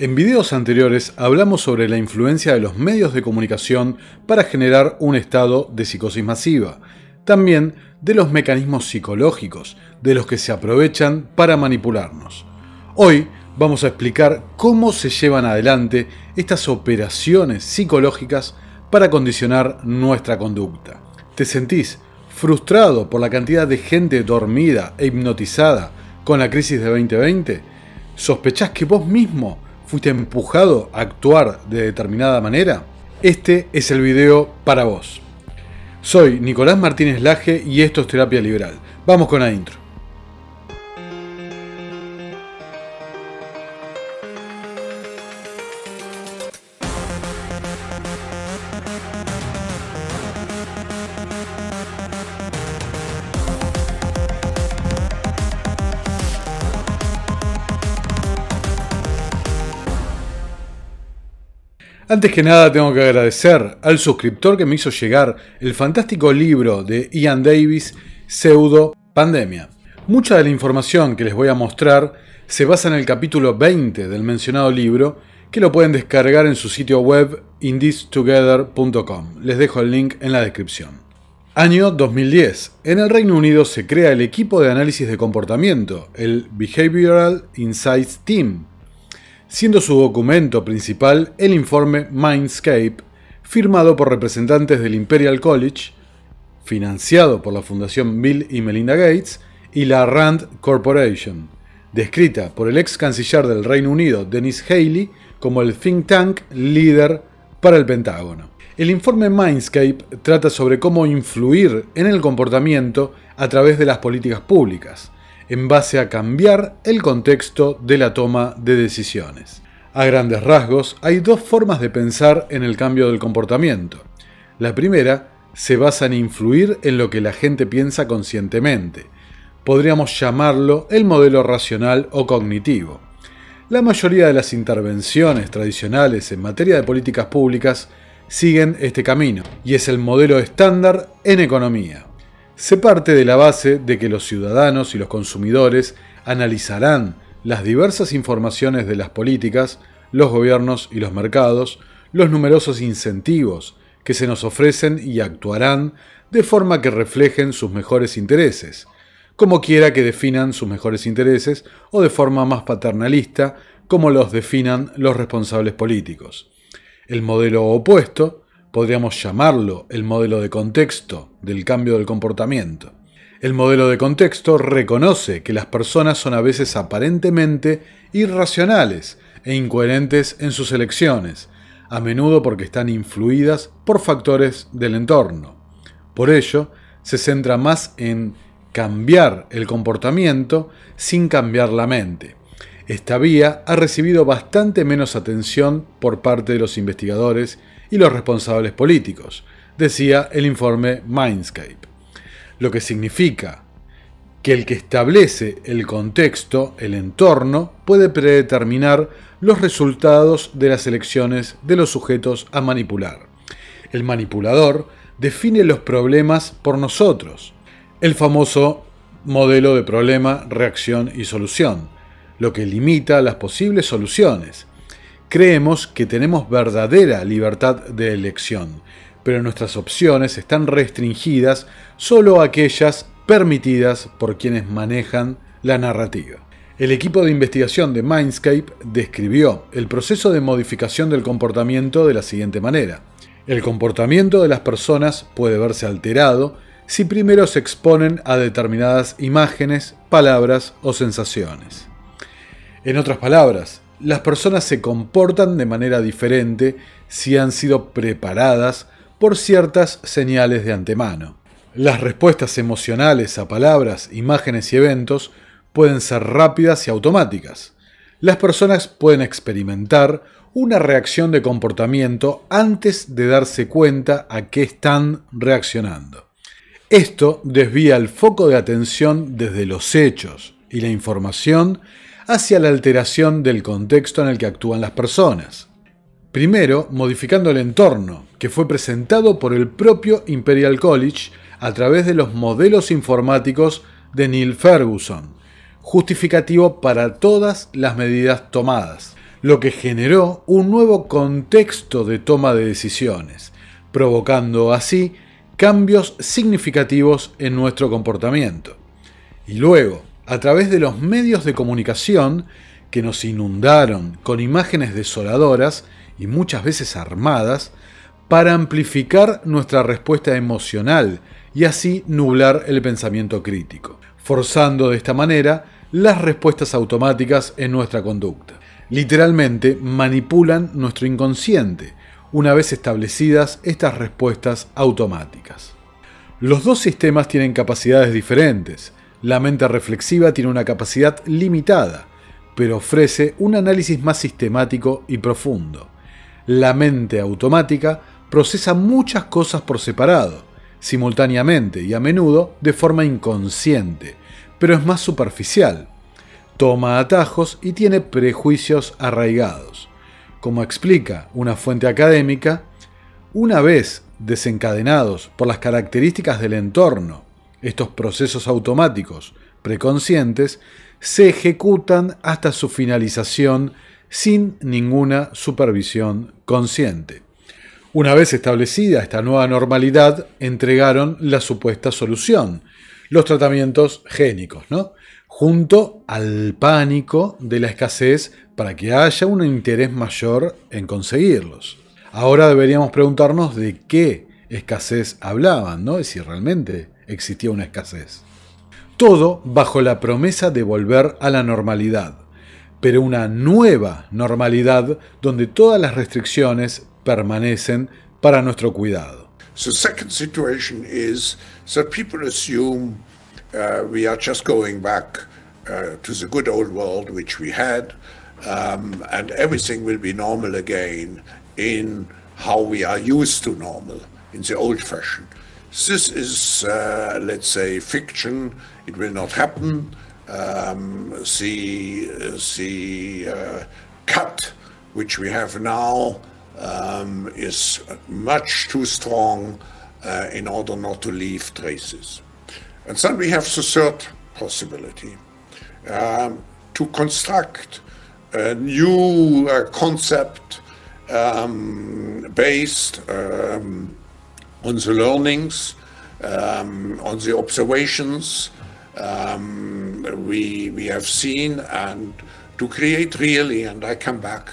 En videos anteriores hablamos sobre la influencia de los medios de comunicación para generar un estado de psicosis masiva, también de los mecanismos psicológicos de los que se aprovechan para manipularnos. Hoy vamos a explicar cómo se llevan adelante estas operaciones psicológicas para condicionar nuestra conducta. ¿Te sentís frustrado por la cantidad de gente dormida e hipnotizada con la crisis de 2020? ¿Sospechás que vos mismo fuiste empujado a actuar de determinada manera? Este es el video para vos. Soy Nicolás Martínez Laje y esto es Terapia Liberal. Vamos con la intro. Antes que nada tengo que agradecer al suscriptor que me hizo llegar el fantástico libro de Ian Davis, Pseudo Pandemia. Mucha de la información que les voy a mostrar se basa en el capítulo 20 del mencionado libro, que lo pueden descargar en su sitio web indistogether.com. Les dejo el link en la descripción. Año 2010. En el Reino Unido se crea el equipo de análisis de comportamiento, el Behavioral Insights Team, siendo su documento principal el informe Mindscape, firmado por representantes del Imperial College, financiado por la Fundación Bill y Melinda Gates, y la Rand Corporation, descrita por el ex canciller del Reino Unido, Dennis Haley, como el think tank líder para el Pentágono. El informe Mindscape trata sobre cómo influir en el comportamiento a través de las políticas públicas, en base a cambiar el contexto de la toma de decisiones. A grandes rasgos, hay dos formas de pensar en el cambio del comportamiento. La primera se basa en influir en lo que la gente piensa conscientemente. Podríamos llamarlo el modelo racional o cognitivo. La mayoría de las intervenciones tradicionales en materia de políticas públicas siguen este camino, y es el modelo estándar en economía. Se parte de la base de que los ciudadanos y los consumidores analizarán las diversas informaciones de las políticas, los gobiernos y los mercados, los numerosos incentivos que se nos ofrecen y actuarán de forma que reflejen sus mejores intereses, como quiera que definan sus mejores intereses o de forma más paternalista, como los definan los responsables políticos. El modelo opuesto podríamos llamarlo el modelo de contexto del cambio del comportamiento. El modelo de contexto reconoce que las personas son a veces aparentemente irracionales e incoherentes en sus elecciones, a menudo porque están influidas por factores del entorno. Por ello, se centra más en cambiar el comportamiento sin cambiar la mente. Esta vía ha recibido bastante menos atención por parte de los investigadores y los responsables políticos, decía el informe Mindscape. Lo que significa que el que establece el contexto, el entorno, puede predeterminar los resultados de las elecciones de los sujetos a manipular. El manipulador define los problemas por nosotros, el famoso modelo de problema, reacción y solución, lo que limita las posibles soluciones Creemos que tenemos verdadera libertad de elección, pero nuestras opciones están restringidas solo a aquellas permitidas por quienes manejan la narrativa. El equipo de investigación de Mindscape describió el proceso de modificación del comportamiento de la siguiente manera. El comportamiento de las personas puede verse alterado si primero se exponen a determinadas imágenes, palabras o sensaciones. En otras palabras, las personas se comportan de manera diferente si han sido preparadas por ciertas señales de antemano. Las respuestas emocionales a palabras, imágenes y eventos pueden ser rápidas y automáticas. Las personas pueden experimentar una reacción de comportamiento antes de darse cuenta a qué están reaccionando. Esto desvía el foco de atención desde los hechos y la información hacia la alteración del contexto en el que actúan las personas. Primero, modificando el entorno, que fue presentado por el propio Imperial College a través de los modelos informáticos de Neil Ferguson, justificativo para todas las medidas tomadas. lo que generó un nuevo contexto de toma de decisiones, provocando así cambios significativos en nuestro comportamiento. Y luego, a través de los medios de comunicación que nos inundaron con imágenes desoladoras y muchas veces armadas, para amplificar nuestra respuesta emocional y así nublar el pensamiento crítico, forzando de esta manera las respuestas automáticas en nuestra conducta. Literalmente manipulan nuestro inconsciente, una vez establecidas estas respuestas automáticas. Los dos sistemas tienen capacidades diferentes. La mente reflexiva tiene una capacidad limitada, pero ofrece un análisis más sistemático y profundo. La mente automática procesa muchas cosas por separado, simultáneamente y a menudo de forma inconsciente, pero es más superficial. Toma atajos y tiene prejuicios arraigados. Como explica una fuente académica, una vez desencadenados por las características del entorno, estos procesos automáticos preconscientes se ejecutan hasta su finalización sin ninguna supervisión consciente. Una vez establecida esta nueva normalidad, entregaron la supuesta solución, los tratamientos génicos, ¿no? junto al pánico de la escasez para que haya un interés mayor en conseguirlos. Ahora deberíamos preguntarnos de qué escasez hablaban, ¿no? Y si realmente existía una escasez. Todo bajo la promesa de volver a la normalidad, pero una nueva normalidad donde todas las restricciones permanecen para nuestro cuidado. The second situation is that people assume uh, we are just going back uh, to the good old world which we had, um, and everything will be normal again in how we are used to normal, in the old fashion. This is, uh, let's say, fiction. It will not happen. Um, the the uh, cut which we have now um, is much too strong uh, in order not to leave traces. And then we have the third possibility um, to construct a new uh, concept um, based um, on the learnings, um, on the observations um, we, we have seen, and to create really, and I come back,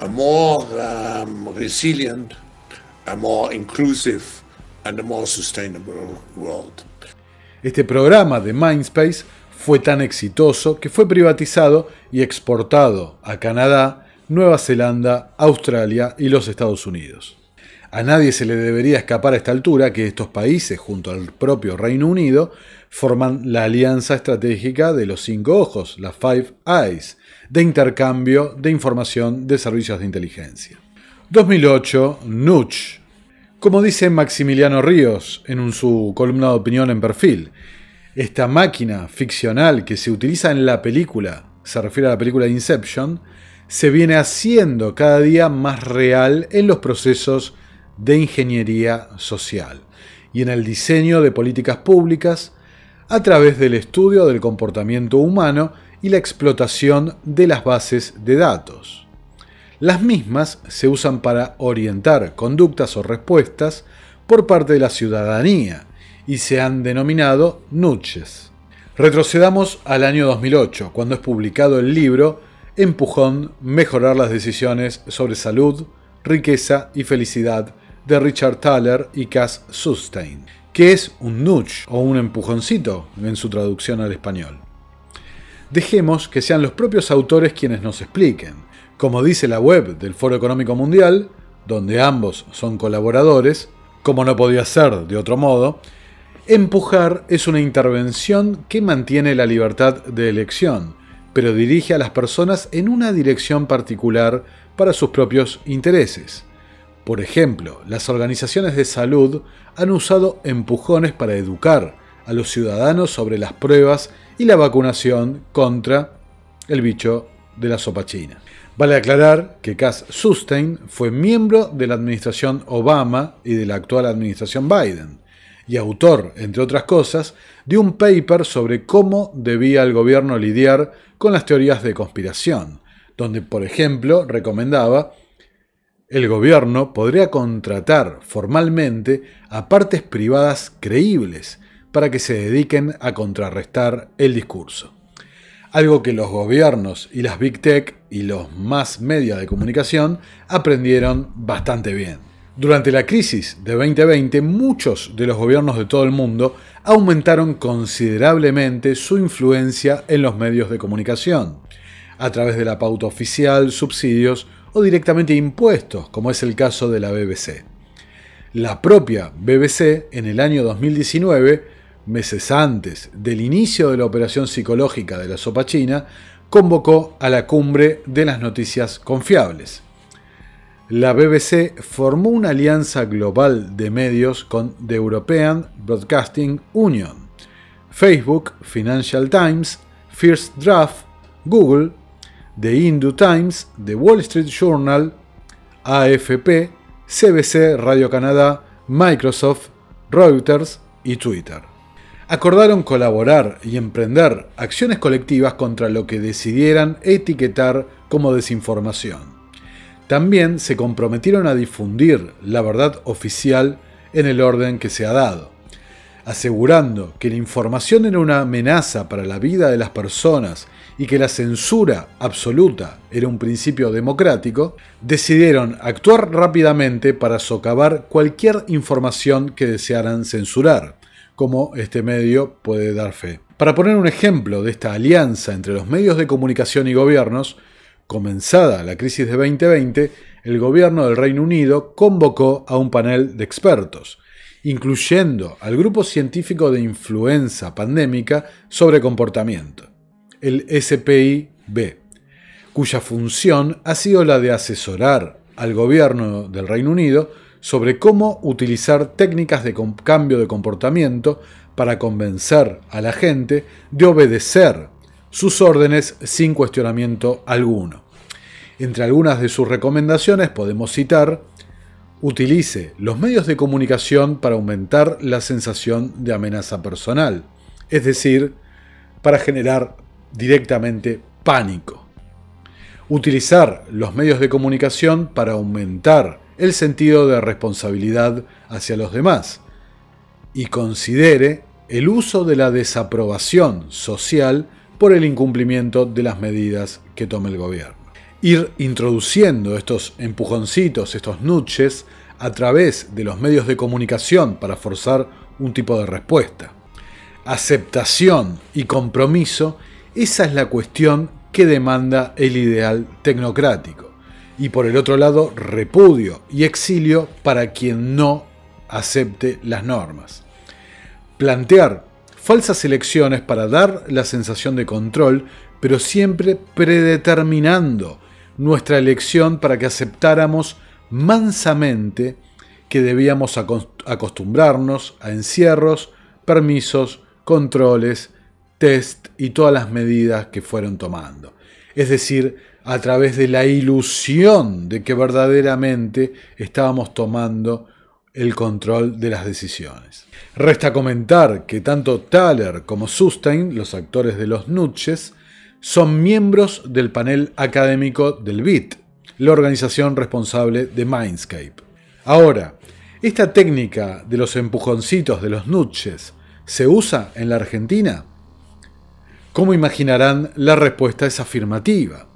a more um, resilient, a more inclusive, and a more sustainable world. Este programa de Mindspace fue tan exitoso que fue privatizado y exportado a Canadá, Nueva Zelanda, Australia y los Estados Unidos. A nadie se le debería escapar a esta altura que estos países, junto al propio Reino Unido, forman la alianza estratégica de los cinco ojos, la Five Eyes, de intercambio de información de servicios de inteligencia. 2008, Nuch. Como dice Maximiliano Ríos en su columna de opinión en perfil, esta máquina ficcional que se utiliza en la película, se refiere a la película Inception, se viene haciendo cada día más real en los procesos de ingeniería social y en el diseño de políticas públicas a través del estudio del comportamiento humano y la explotación de las bases de datos. Las mismas se usan para orientar conductas o respuestas por parte de la ciudadanía y se han denominado nudges. Retrocedamos al año 2008, cuando es publicado el libro Empujón, mejorar las decisiones sobre salud, riqueza y felicidad de Richard Thaler y Cass Sustein, que es un nudge o un empujoncito en su traducción al español. Dejemos que sean los propios autores quienes nos expliquen. Como dice la web del Foro Económico Mundial, donde ambos son colaboradores, como no podía ser de otro modo, empujar es una intervención que mantiene la libertad de elección, pero dirige a las personas en una dirección particular para sus propios intereses. Por ejemplo, las organizaciones de salud han usado empujones para educar a los ciudadanos sobre las pruebas y la vacunación contra el bicho de la sopa china. Vale aclarar que Cass Sustein fue miembro de la administración Obama y de la actual administración Biden, y autor, entre otras cosas, de un paper sobre cómo debía el gobierno lidiar con las teorías de conspiración, donde, por ejemplo, recomendaba el gobierno podría contratar formalmente a partes privadas creíbles para que se dediquen a contrarrestar el discurso. Algo que los gobiernos y las big tech y los más medios de comunicación aprendieron bastante bien. Durante la crisis de 2020, muchos de los gobiernos de todo el mundo aumentaron considerablemente su influencia en los medios de comunicación, a través de la pauta oficial, subsidios o directamente impuestos, como es el caso de la BBC. La propia BBC, en el año 2019, meses antes del inicio de la operación psicológica de la sopa china, convocó a la cumbre de las noticias confiables la BBC formó una alianza global de medios con The European Broadcasting Union, Facebook, Financial Times, First Draft, Google, The Hindu Times, The Wall Street Journal, AFP, CBC Radio Canadá, Microsoft, Reuters y Twitter. Acordaron colaborar y emprender acciones colectivas contra lo que decidieran etiquetar como desinformación. También se comprometieron a difundir la verdad oficial en el orden que se ha dado, asegurando que la información era una amenaza para la vida de las personas y que la censura absoluta era un principio democrático, decidieron actuar rápidamente para socavar cualquier información que desearan censurar, como este medio puede dar fe. Para poner un ejemplo de esta alianza entre los medios de comunicación y gobiernos, Comenzada la crisis de 2020, el gobierno del Reino Unido convocó a un panel de expertos, incluyendo al Grupo Científico de Influenza Pandémica sobre Comportamiento, el SPI-B, cuya función ha sido la de asesorar al gobierno del Reino Unido sobre cómo utilizar técnicas de cambio de comportamiento para convencer a la gente de obedecer sus órdenes sin cuestionamiento alguno. Entre algunas de sus recomendaciones podemos citar, utilice los medios de comunicación para aumentar la sensación de amenaza personal, es decir, para generar directamente pánico. Utilizar los medios de comunicación para aumentar el sentido de responsabilidad hacia los demás y considere el uso de la desaprobación social por el incumplimiento de las medidas que tome el gobierno. Ir introduciendo estos empujoncitos, estos nuches, a través de los medios de comunicación para forzar un tipo de respuesta. Aceptación y compromiso, esa es la cuestión que demanda el ideal tecnocrático. Y por el otro lado, repudio y exilio para quien no acepte las normas. Plantear falsas elecciones para dar la sensación de control, pero siempre predeterminando nuestra elección para que aceptáramos mansamente que debíamos acostumbrarnos a encierros, permisos, controles, test y todas las medidas que fueron tomando. Es decir, a través de la ilusión de que verdaderamente estábamos tomando el control de las decisiones. Resta comentar que tanto Thaler como Sustain, los actores de los Nutches, son miembros del panel académico del BIT, la organización responsable de Mindscape. Ahora, ¿esta técnica de los empujoncitos de los Nutches se usa en la Argentina? ¿Cómo imaginarán la respuesta es afirmativa?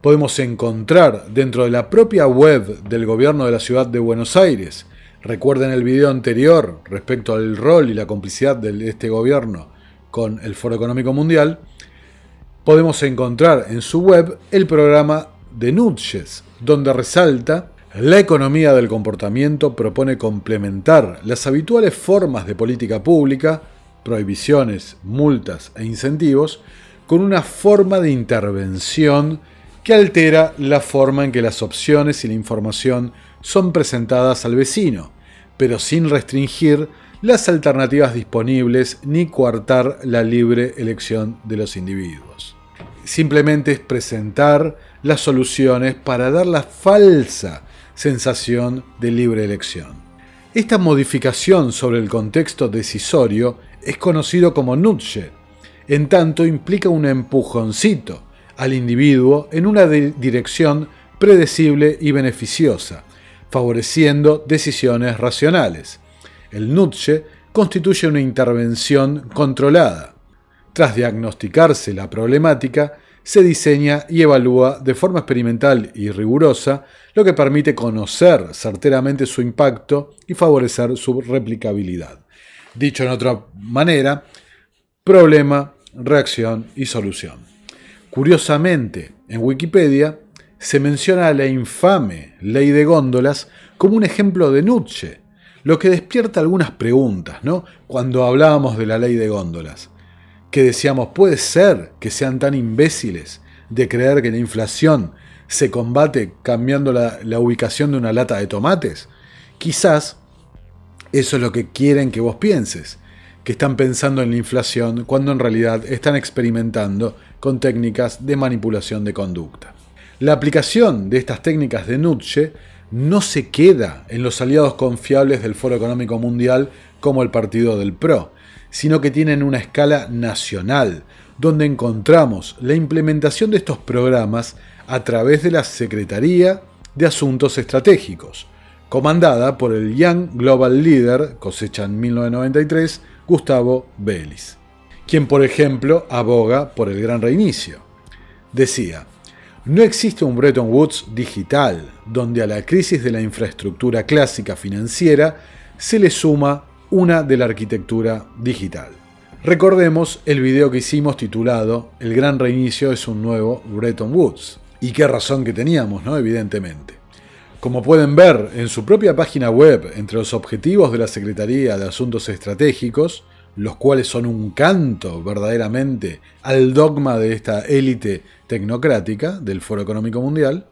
Podemos encontrar dentro de la propia web del gobierno de la ciudad de Buenos Aires Recuerden el video anterior respecto al rol y la complicidad de este gobierno con el Foro Económico Mundial. Podemos encontrar en su web el programa de Nutches, donde resalta la economía del comportamiento propone complementar las habituales formas de política pública, prohibiciones, multas e incentivos, con una forma de intervención que altera la forma en que las opciones y la información son presentadas al vecino, pero sin restringir las alternativas disponibles ni coartar la libre elección de los individuos. Simplemente es presentar las soluciones para dar la falsa sensación de libre elección. Esta modificación sobre el contexto decisorio es conocido como nutshell, en tanto implica un empujoncito al individuo en una dirección predecible y beneficiosa, favoreciendo decisiones racionales. El Nutsche constituye una intervención controlada. Tras diagnosticarse la problemática, se diseña y evalúa de forma experimental y rigurosa, lo que permite conocer certeramente su impacto y favorecer su replicabilidad. Dicho en otra manera, problema, reacción y solución. Curiosamente, en Wikipedia se menciona la infame ley de góndolas como un ejemplo de Nietzsche, lo que despierta algunas preguntas, ¿no? Cuando hablábamos de la ley de góndolas que decíamos, ¿puede ser que sean tan imbéciles de creer que la inflación se combate cambiando la, ubicación de una lata de tomates? Quizás eso es lo que quieren que vos pienses, que están pensando en la inflación cuando en realidad están experimentando con técnicas de manipulación de conducta. La aplicación de estas técnicas de Nietzsche no se queda en los aliados confiables del Foro Económico Mundial como el partido del PRO, sino que tienen una escala nacional, donde encontramos la implementación de estos programas a través de la Secretaría de Asuntos Estratégicos, comandada por el Young Global Leader, cosecha en 1993, Gustavo Vélez, quien por ejemplo aboga por el gran reinicio. Decía, no existe un Bretton Woods digital, donde a la crisis de la infraestructura clásica financiera se le suma una de la arquitectura digital. Recordemos el video que hicimos titulado El gran reinicio es un nuevo Bretton Woods. Y qué razón que teníamos, ¿no? Evidentemente. Como pueden ver en su propia página web, entre los objetivos de la Secretaría de Asuntos Estratégicos, los cuales son un canto verdaderamente al dogma de esta élite tecnocrática del Foro Económico Mundial,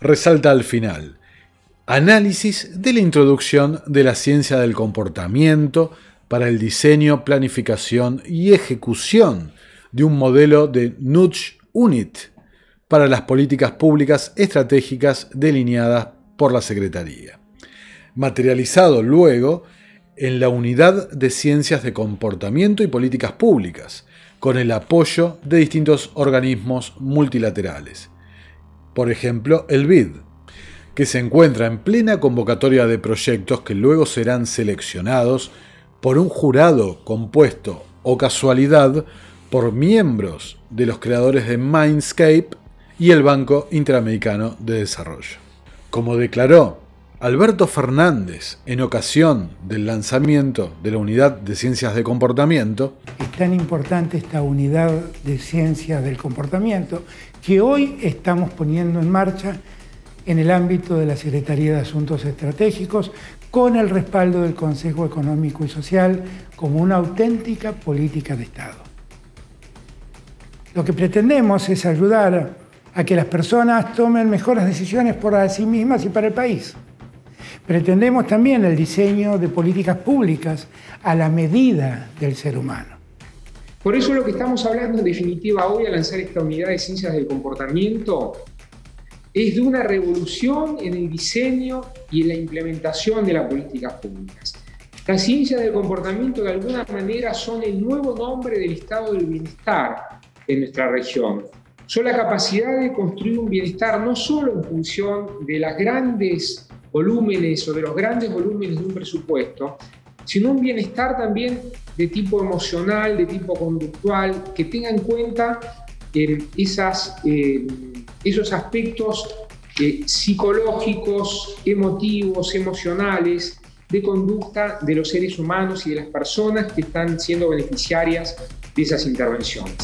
resalta al final, Análisis de la introducción de la ciencia del comportamiento para el diseño, planificación y ejecución de un modelo de Nudge Unit para las políticas públicas estratégicas delineadas por la Secretaría. Materializado luego en la Unidad de Ciencias de Comportamiento y Políticas Públicas, con el apoyo de distintos organismos multilaterales. Por ejemplo, el BID, que se encuentra en plena convocatoria de proyectos que luego serán seleccionados por un jurado compuesto o casualidad por miembros de los creadores de Mindscape y el Banco Interamericano de Desarrollo. Como declaró Alberto Fernández en ocasión del lanzamiento de la Unidad de Ciencias de Comportamiento, es tan importante esta Unidad de Ciencias del Comportamiento que hoy estamos poniendo en marcha en el ámbito de la Secretaría de Asuntos Estratégicos, con el respaldo del Consejo Económico y Social como una auténtica política de Estado. Lo que pretendemos es ayudar a que las personas tomen mejores decisiones por sí mismas y para el país. Pretendemos también el diseño de políticas públicas a la medida del ser humano. Por eso lo que estamos hablando en definitiva hoy al lanzar esta unidad de ciencias del comportamiento es de una revolución en el diseño y en la implementación de las políticas públicas. Las ciencias del comportamiento de alguna manera son el nuevo nombre del estado del bienestar en nuestra región. Son la capacidad de construir un bienestar no solo en función de las grandes volúmenes o de los grandes volúmenes de un presupuesto, sino un bienestar también de tipo emocional, de tipo conductual, que tenga en cuenta eh, esas eh, esos aspectos eh, psicológicos, emotivos, emocionales, de conducta de los seres humanos y de las personas que están siendo beneficiarias de esas intervenciones.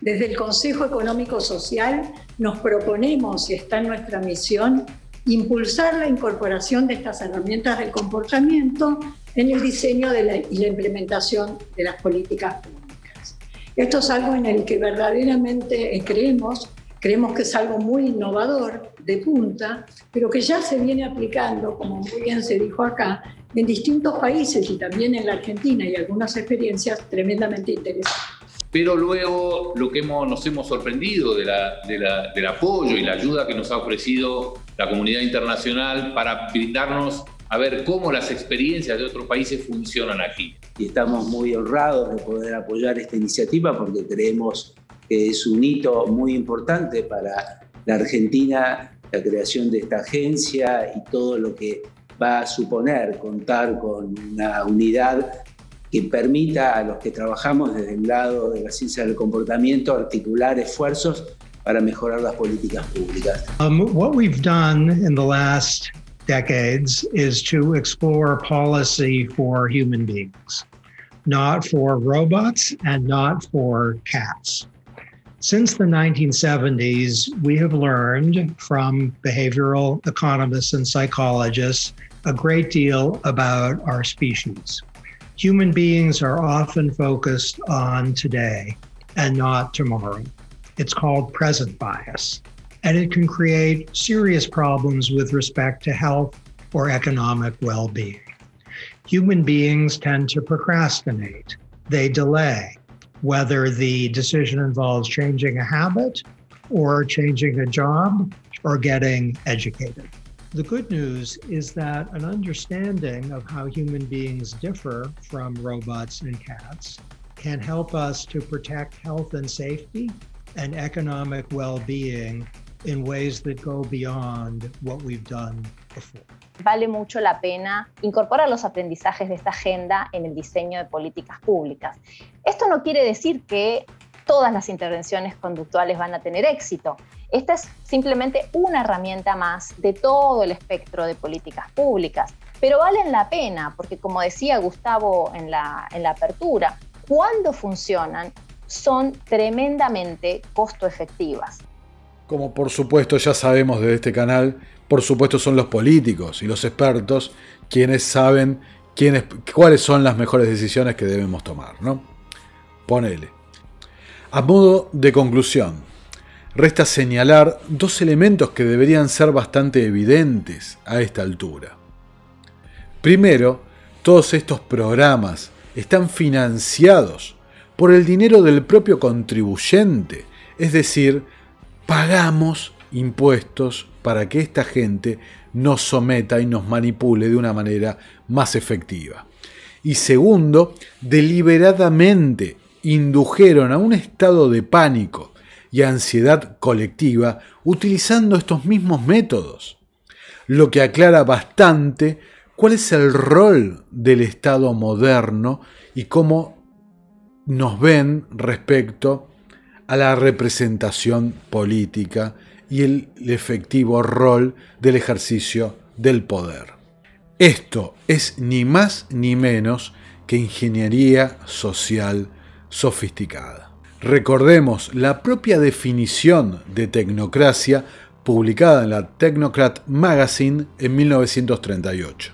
Desde el Consejo Económico Social nos proponemos, y está en nuestra misión, impulsar la incorporación de estas herramientas del comportamiento en el diseño y la implementación de las políticas públicas. Esto es algo en el que verdaderamente eh, creemos, creemos que es algo muy innovador, de punta, pero que ya se viene aplicando, como muy bien se dijo acá, en distintos países y también en la Argentina y algunas experiencias tremendamente interesantes. Pero luego lo que hemos, nos hemos sorprendido de la, del apoyo y la ayuda que nos ha ofrecido la comunidad internacional para brindarnos a ver cómo las experiencias de otros países funcionan aquí. y estamos muy honrados de poder apoyar esta iniciativa porque creemos que es un hito muy importante para la Argentina, la creación de esta agencia y todo lo que va a suponer contar con una unidad que permita a los que trabajamos desde el lado de la ciencia del comportamiento articular esfuerzos para mejorar las políticas públicas. Um, what we've done in the last decades is to explore policy for human beings, not for robots and not for cats. Since the 1970s, we have learned from behavioral economists and psychologists a great deal about our species. Human beings are often focused on today and not tomorrow. It's called present bias, and it can create serious problems with respect to health or economic well being. Human beings tend to procrastinate, they delay, whether the decision involves changing a habit or changing a job or getting educated. The good news is that an understanding of how human beings differ from robots and cats can help us to protect health and safety and economic well being in ways that go beyond what we've done before. vale mucho la pena incorporar los aprendizajes de esta agenda en el diseño de políticas públicas. Esto no quiere decir que todas las intervenciones conductuales van a tener éxito. Esta es simplemente una herramienta más de todo el espectro de políticas públicas, pero valen la pena porque, como decía Gustavo en la, apertura, cuando funcionan son tremendamente costo efectivas. Como por supuesto ya sabemos de este canal, por supuesto son los políticos y los expertos quienes saben quiénes, cuáles son las mejores decisiones que debemos tomar, ¿no? Ponele. A modo de conclusión, resta señalar dos elementos que deberían ser bastante evidentes a esta altura. Primero, todos estos programas están financiados por el dinero del propio contribuyente, es decir, pagamos impuestos para que esta gente nos someta y nos manipule de una manera más efectiva. Y segundo, deliberadamente indujeron a un estado de pánico y ansiedad colectiva utilizando estos mismos métodos, lo que aclara bastante cuál es el rol del Estado moderno y cómo nos ven respecto a la representación política y el efectivo rol del ejercicio del poder. Esto es ni más ni menos que ingeniería social sofisticada. Recordemos la propia definición de tecnocracia publicada en la Technocrat Magazine en 1938.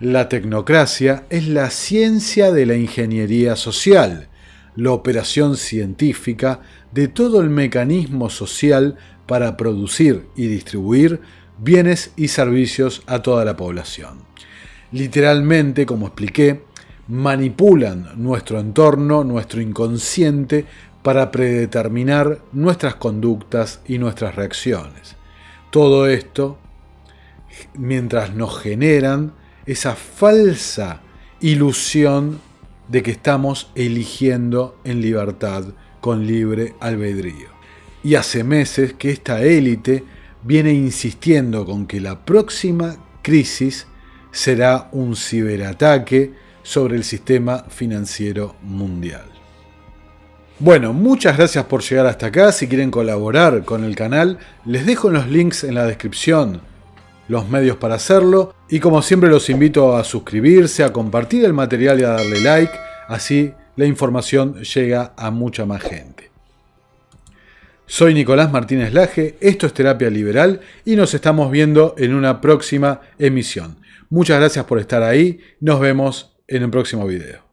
La tecnocracia es la ciencia de la ingeniería social, la operación científica de todo el mecanismo social para producir y distribuir bienes y servicios a toda la población. Literalmente, como expliqué, manipulan nuestro entorno, nuestro inconsciente, para predeterminar nuestras conductas y nuestras reacciones. Todo esto mientras nos generan esa falsa ilusión de que estamos eligiendo en libertad con libre albedrío. Y hace meses que esta élite viene insistiendo con que la próxima crisis será un ciberataque sobre el sistema financiero mundial. Bueno, muchas gracias por llegar hasta acá. Si quieren colaborar con el canal, les dejo los links en la descripción, los medios para hacerlo. Y como siempre los invito a suscribirse, a compartir el material y a darle like. Así la información llega a mucha más gente. Soy Nicolás Martínez Laje, esto es Terapia Liberal y nos estamos viendo en una próxima emisión. Muchas gracias por estar ahí, nos vemos en el próximo video.